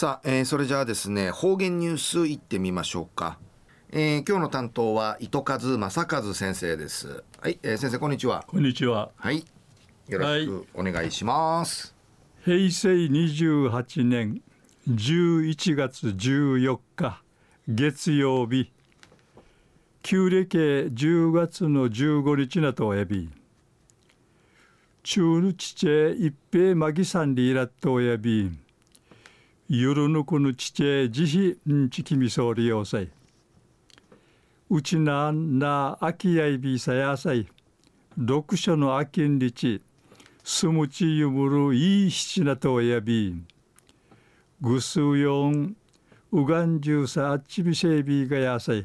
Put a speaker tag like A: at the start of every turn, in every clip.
A: さあ、えー、それじゃあですね方言ニュースいってみましょうか、えー、今日の担当は糸数正和先生です。はい、えー、先生こんにちは。
B: こんにちは。
A: はいよろしくお願いします、
B: はい、平成28年11月14日月曜日。旧暦10月の15日なとおやび。中のちち一平マギさんでいらっとおやびゆるぬくぬちちえじひんちきみそうりようさい。うちなんなあきやいびさやさい。読書のあきんりちすむちゆむるいいひちなとおやびぐすうよんうがんじゅうさあっちびせいびがやさい。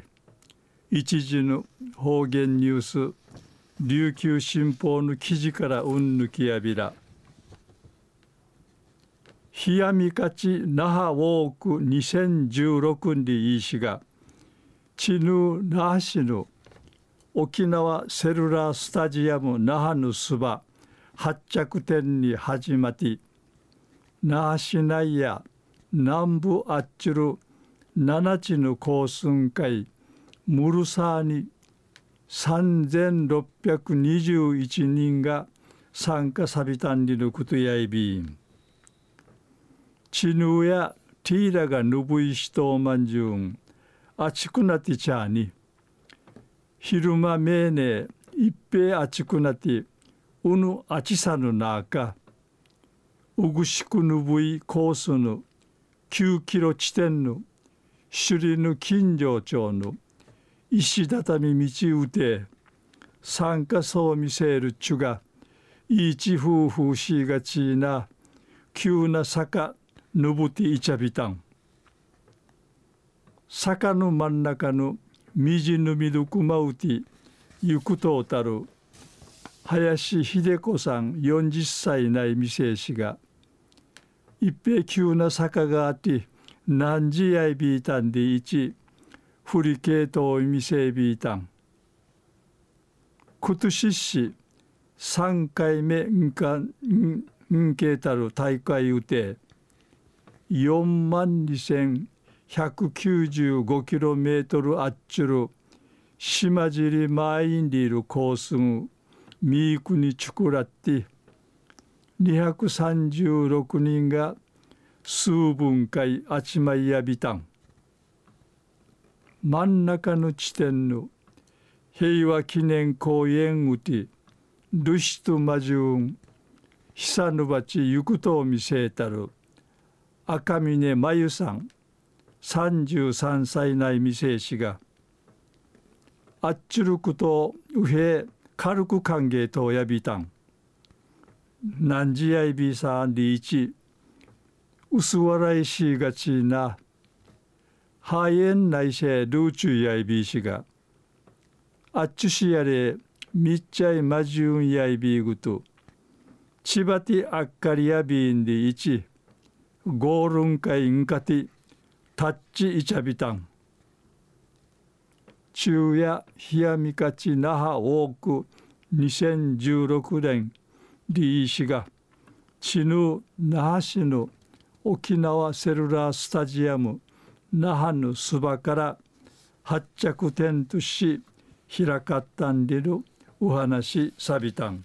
B: 一時の方言ニュース琉球新報の記事からうんぬきやびら。冷やみかち那覇ウォーク2016にいいしがチヌ那覇市の沖縄セルラースタジアム那覇のそば発着点に始まり那覇市内や南部あっちる七地の高寸会ムルサーに3621人が参加さびたんりのことやいびん。チヌやティーラがぬぶいしとまんじゅんあちくなってちゃに昼間めいねいっぺあちくなってうぬあちさぬなかうぐしくぬぶいコースぬ9キロ地点ぬ首里ぬ近所町ぬ石畳道うて参加そう見せるちゅがいち夫婦しがちな急な坂ぬぶていちゃびたん坂の真ん中のみじぬみどくまうてゆくとうたる林秀子さん40歳ない店しが一平急な坂があって何時やいびいたんでいち振り系統店びいたん今年し3回目んかんけたる大会うて4万 2195km あっちゅる島尻マインリールコースンミークにちくらって236人が数分解あちまいやびたん。真ん中の地点の平和記念公園うてルシトマジュン久ぬばちゆくと見せたる。赤峰真由さん33歳内未成氏があっちるくとうへ軽く歓迎とやびたん。何時やいびさんりいち薄笑いしがちな肺炎内せルーチュやいびしがあっちしやれみっちゃいまじゅんやいびぐとちばてあっかりやびんでいちゴールンカインカティタッチイチャビタン昼夜冷やみかち那覇多く2016年リーシがチヌ那覇市の沖縄セルラースタジアム那覇のそばから発着点とし開かったんでるお話さびたん。